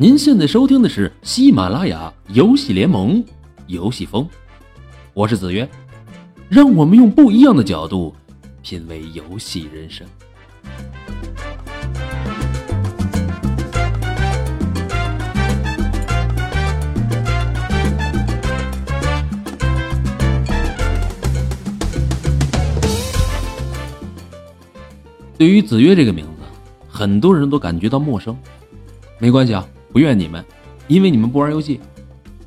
您现在收听的是喜马拉雅游戏联盟游戏风，我是子曰，让我们用不一样的角度品味游戏人生。对于子曰这个名字，很多人都感觉到陌生。没关系啊。不怨你们，因为你们不玩游戏。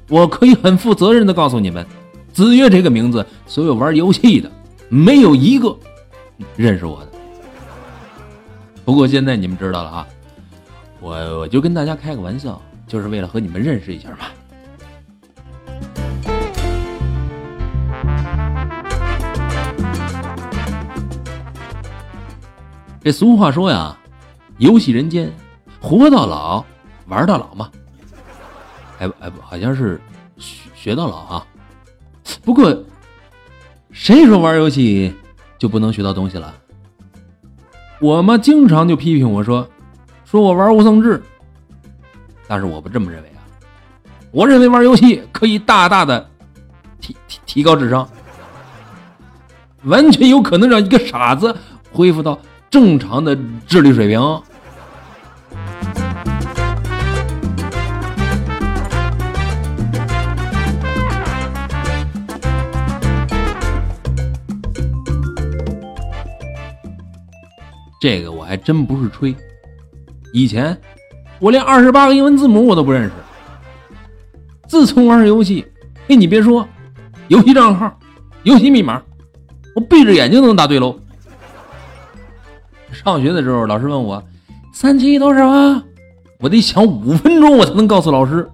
我可以很负责任的告诉你们，子越这个名字，所有玩游戏的没有一个认识我的。不过现在你们知道了啊，我我就跟大家开个玩笑，就是为了和你们认识一下嘛。这俗话说呀，游戏人间，活到老。玩到老嘛，哎哎，好像是学学到老啊。不过，谁说玩游戏就不能学到东西了？我妈经常就批评我说，说我玩无丧志。但是我不这么认为啊，我认为玩游戏可以大大的提提提高智商，完全有可能让一个傻子恢复到正常的智力水平。这个我还真不是吹，以前我连二十八个英文字母我都不认识。自从玩游戏，嘿，你别说，游戏账号、游戏密码，我闭着眼睛都能答对喽。上学的时候，老师问我三七多少啊，我得想五分钟我才能告诉老师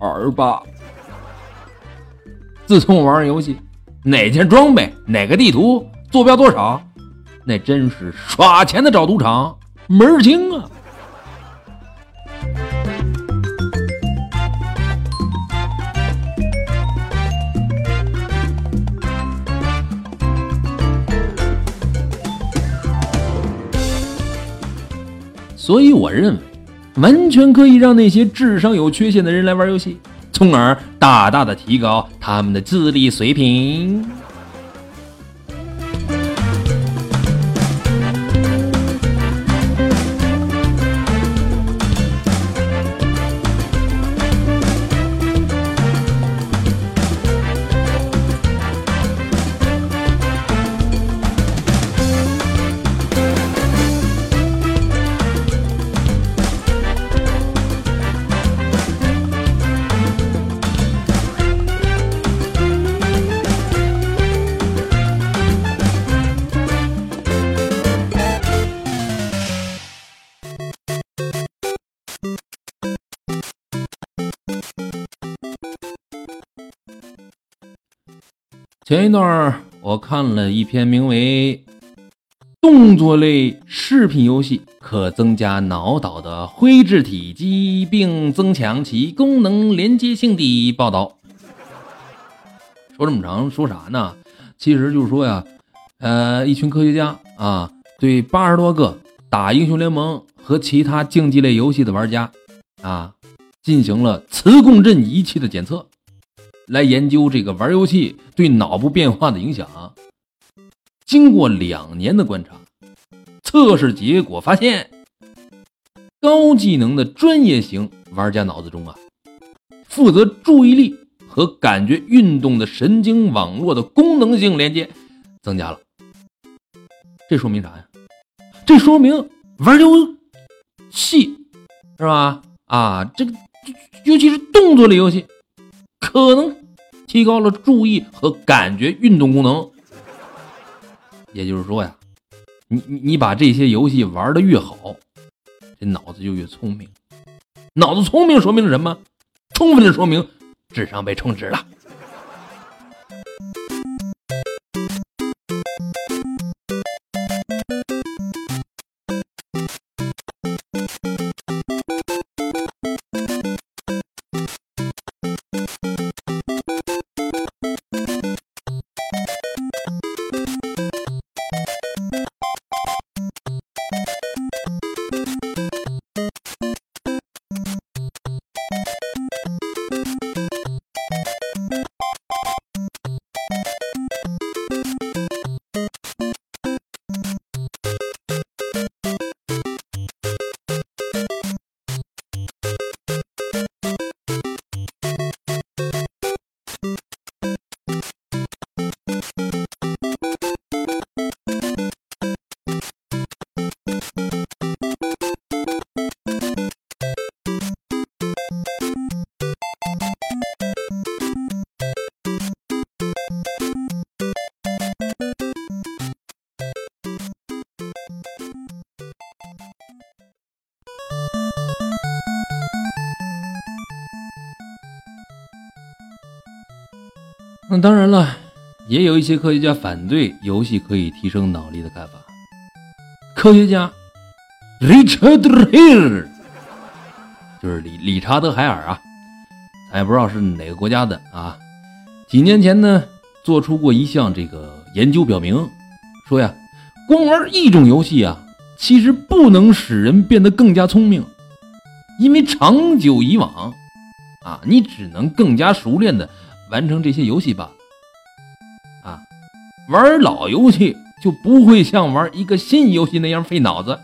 二八。自从我玩游戏，哪件装备、哪个地图、坐标多少。那真是耍钱的找赌场，门儿清啊！所以我认为，完全可以让那些智商有缺陷的人来玩游戏，从而大大的提高他们的智力水平。前一段我看了一篇名为《动作类视频游戏可增加脑岛的灰质体积并增强其功能连接性》的报道。说这么长，说啥呢？其实就是说呀，呃，一群科学家啊，对八十多个打英雄联盟和其他竞技类游戏的玩家啊，进行了磁共振仪器的检测。来研究这个玩游戏对脑部变化的影响。经过两年的观察，测试结果发现，高技能的专业型玩家脑子中啊，负责注意力和感觉运动的神经网络的功能性连接增加了。这说明啥呀？这说明玩游戏是吧？啊，这个尤其是动作类游戏。可能提高了注意和感觉运动功能，也就是说呀，你你你把这些游戏玩的越好，这脑子就越聪明。脑子聪明说明什么？充分的说明智商被充值了。那当然了也有一些科学家反对游戏可以提升脑力的看法科学家 Richard Hill，就是理理查德海尔啊，咱也不知道是哪个国家的啊。几年前呢，做出过一项这个研究，表明说呀，光玩一种游戏啊，其实不能使人变得更加聪明，因为长久以往，啊，你只能更加熟练的完成这些游戏吧。啊，玩老游戏就不会像玩一个新游戏那样费脑子，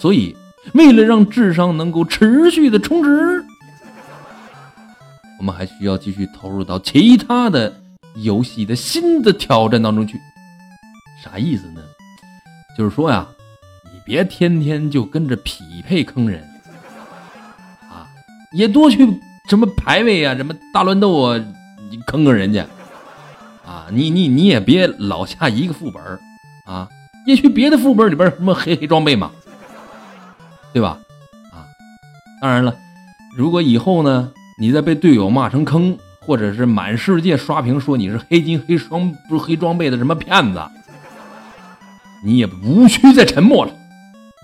所以为了让智商能够持续的充值。我们还需要继续投入到其他的游戏的新的挑战当中去，啥意思呢？就是说呀，你别天天就跟着匹配坑人啊，也多去什么排位啊，什么大乱斗啊，坑坑人家啊，你你你也别老下一个副本啊，也去别的副本里边什么黑黑装备嘛，对吧？啊，当然了，如果以后呢？你再被队友骂成坑，或者是满世界刷屏说你是黑金黑双不是黑装备的什么骗子，你也无需再沉默了，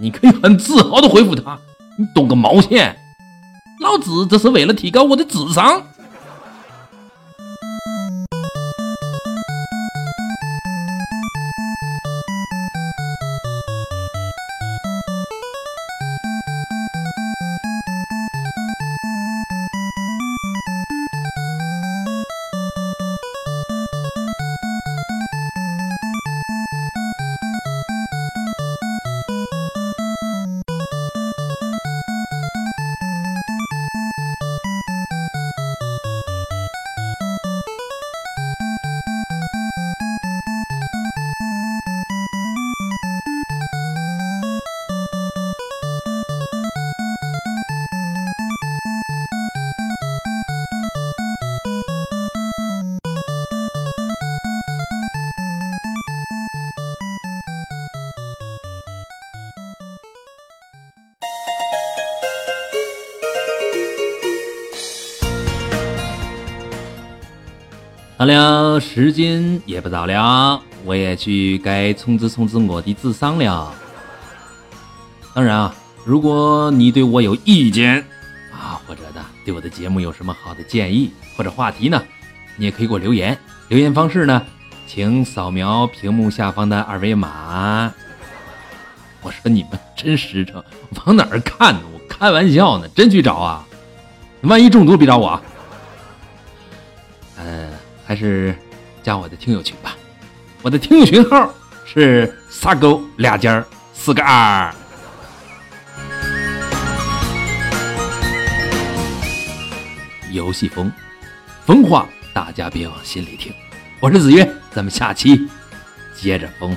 你可以很自豪的回复他：“你懂个毛线，老子这是为了提高我的智商。”好了，时间也不早了，我也去该充值充值我的智商了。当然啊，如果你对我有意见啊，或者呢对我的节目有什么好的建议或者话题呢，你也可以给我留言。留言方式呢，请扫描屏幕下方的二维码。我说你们真实诚，往哪儿看呢？我开玩笑呢，真去找啊？万一中毒别找我。还是加我的听友群吧，我的听友群号是仨勾俩尖四个二。游戏风，风话大家别往心里听。我是子曰，咱们下期接着疯。